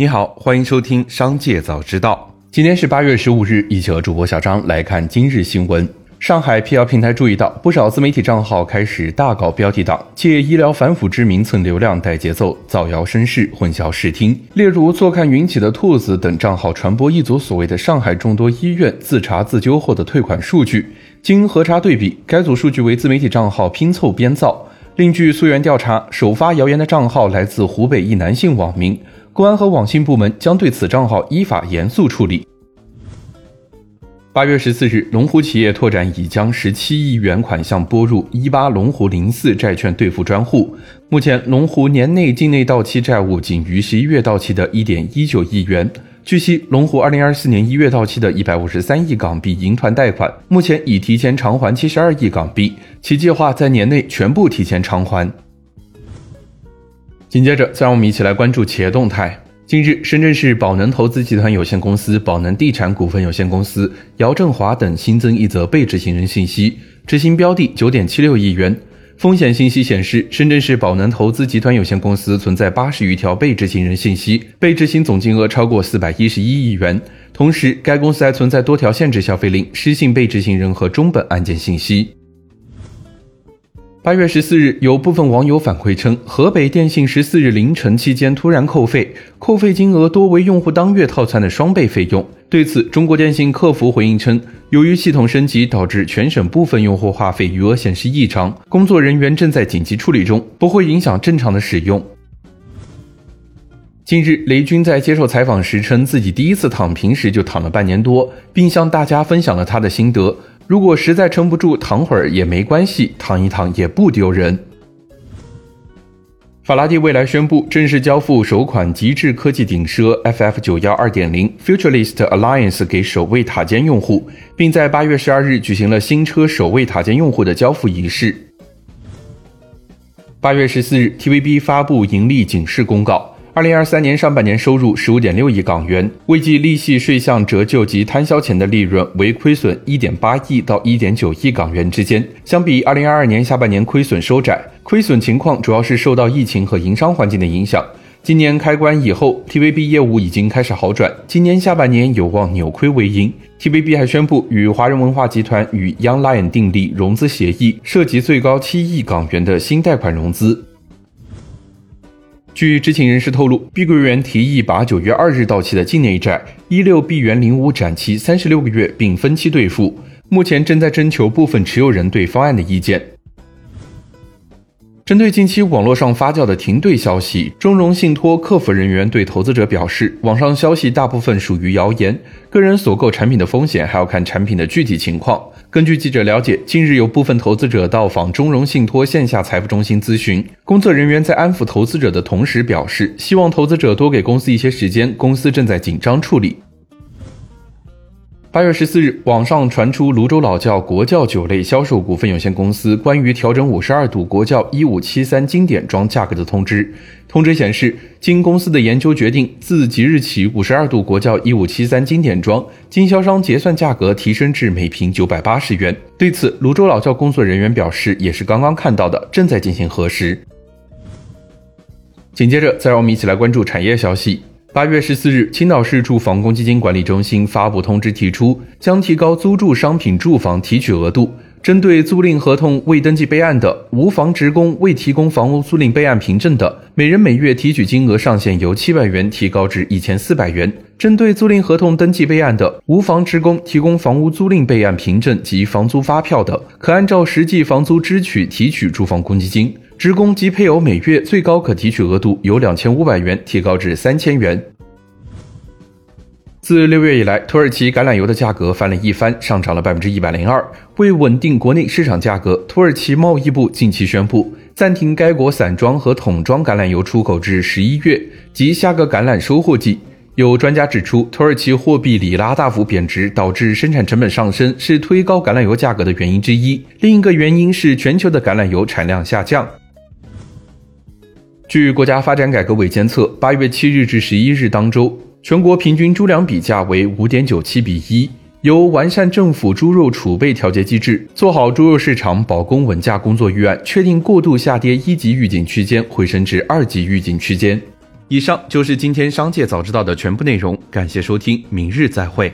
你好，欢迎收听《商界早知道》。今天是八月十五日，一起和主播小张来看今日新闻。上海辟谣平台注意到，不少自媒体账号开始大搞标题党，借医疗反腐之名蹭流量、带节奏、造谣生事、混淆视听。例如“坐看云起的兔子”等账号传播一组所谓的上海众多医院自查自纠后的退款数据，经核查对比，该组数据为自媒体账号拼凑编造。另据溯源调查，首发谣言的账号来自湖北一男性网民。公安和网信部门将对此账号依法严肃处理。八月十四日，龙湖企业拓展已将十七亿元款项拨入一八龙湖零四债券兑付专户。目前，龙湖年内境内到期债务仅于十一月到期的一点一九亿元。据悉，龙湖二零二四年一月到期的一百五十三亿港币银团贷款，目前已提前偿还七十二亿港币，其计划在年内全部提前偿还。紧接着，再让我们一起来关注企业动态。近日，深圳市宝能投资集团有限公司、宝能地产股份有限公司、姚振华等新增一则被执行人信息，执行标的九点七六亿元。风险信息显示，深圳市宝能投资集团有限公司存在八十余条被执行人信息，被执行总金额超过四百一十一亿元。同时，该公司还存在多条限制消费令、失信被执行人和中本案件信息。八月十四日，有部分网友反馈称，河北电信十四日凌晨期间突然扣费，扣费金额多为用户当月套餐的双倍费用。对此，中国电信客服回应称，由于系统升级导致全省部分用户话费余额显示异常，工作人员正在紧急处理中，不会影响正常的使用。近日，雷军在接受采访时称，自己第一次躺平时就躺了半年多，并向大家分享了他的心得。如果实在撑不住，躺会儿也没关系，躺一躺也不丢人。法拉第未来宣布正式交付首款极致科技顶奢 FF 九幺二点零 Futurist Alliance 给首位塔尖用户，并在八月十二日举行了新车首位塔尖用户的交付仪式。八月十四日，TVB 发布盈利警示公告。二零二三年上半年收入十五点六亿港元，未计利息、税项、折旧及摊销前的利润为亏损一点八亿到一点九亿港元之间。相比二零二二年下半年亏损收窄，亏损情况主要是受到疫情和营商环境的影响。今年开关以后，TVB 业务已经开始好转，今年下半年有望扭亏为盈。TVB 还宣布与华人文化集团与 Young Lion 订立融资协议，涉及最高七亿港元的新贷款融资。据知情人士透露，碧桂园提议把九月二日到期的境内债一六 B 元零五展期三十六个月，并分期兑付，目前正在征求部分持有人对方案的意见。针对近期网络上发酵的停兑消息，中融信托客服人员对投资者表示，网上消息大部分属于谣言，个人所购产品的风险还要看产品的具体情况。根据记者了解，近日有部分投资者到访中融信托线下财富中心咨询，工作人员在安抚投资者的同时表示，希望投资者多给公司一些时间，公司正在紧张处理。八月十四日，网上传出泸州老窖国窖酒类销售股份有限公司关于调整五十二度国窖一五七三经典装价格的通知。通知显示，经公司的研究决定，自即日起，五十二度国窖一五七三经典装经销商结算价格提升至每瓶九百八十元。对此，泸州老窖工作人员表示，也是刚刚看到的，正在进行核实。紧接着，再让我们一起来关注产业消息。八月十四日，青岛市住房公积金管理中心发布通知，提出将提高租住商品住房提取额度，针对租赁合同未登记备案的无房职工未提供房屋租赁备案凭证的，每人每月提取金额上限由七百元提高至一千四百元；针对租赁合同登记备案的无房职工提供房屋租赁备案凭证及房租发票的，可按照实际房租支取提取住房公积金。职工及配偶每月最高可提取额度由两千五百元提高至三千元。自六月以来，土耳其橄榄油的价格翻了一番，上涨了百分之一百零二。为稳定国内市场价格，土耳其贸易部近期宣布暂停该国散装和桶装橄榄油出口至十一月及下个橄榄收获季。有专家指出，土耳其货币里拉大幅贬值导致生产成本上升，是推高橄榄油价格的原因之一。另一个原因是全球的橄榄油产量下降。据国家发展改革委监测，八月七日至十一日当周，全国平均猪粮比价为五点九七比一。由完善政府猪肉储备调节机制，做好猪肉市场保供稳价工作预案，确定过度下跌一级预警区间回升至二级预警区间。以上就是今天商界早知道的全部内容，感谢收听，明日再会。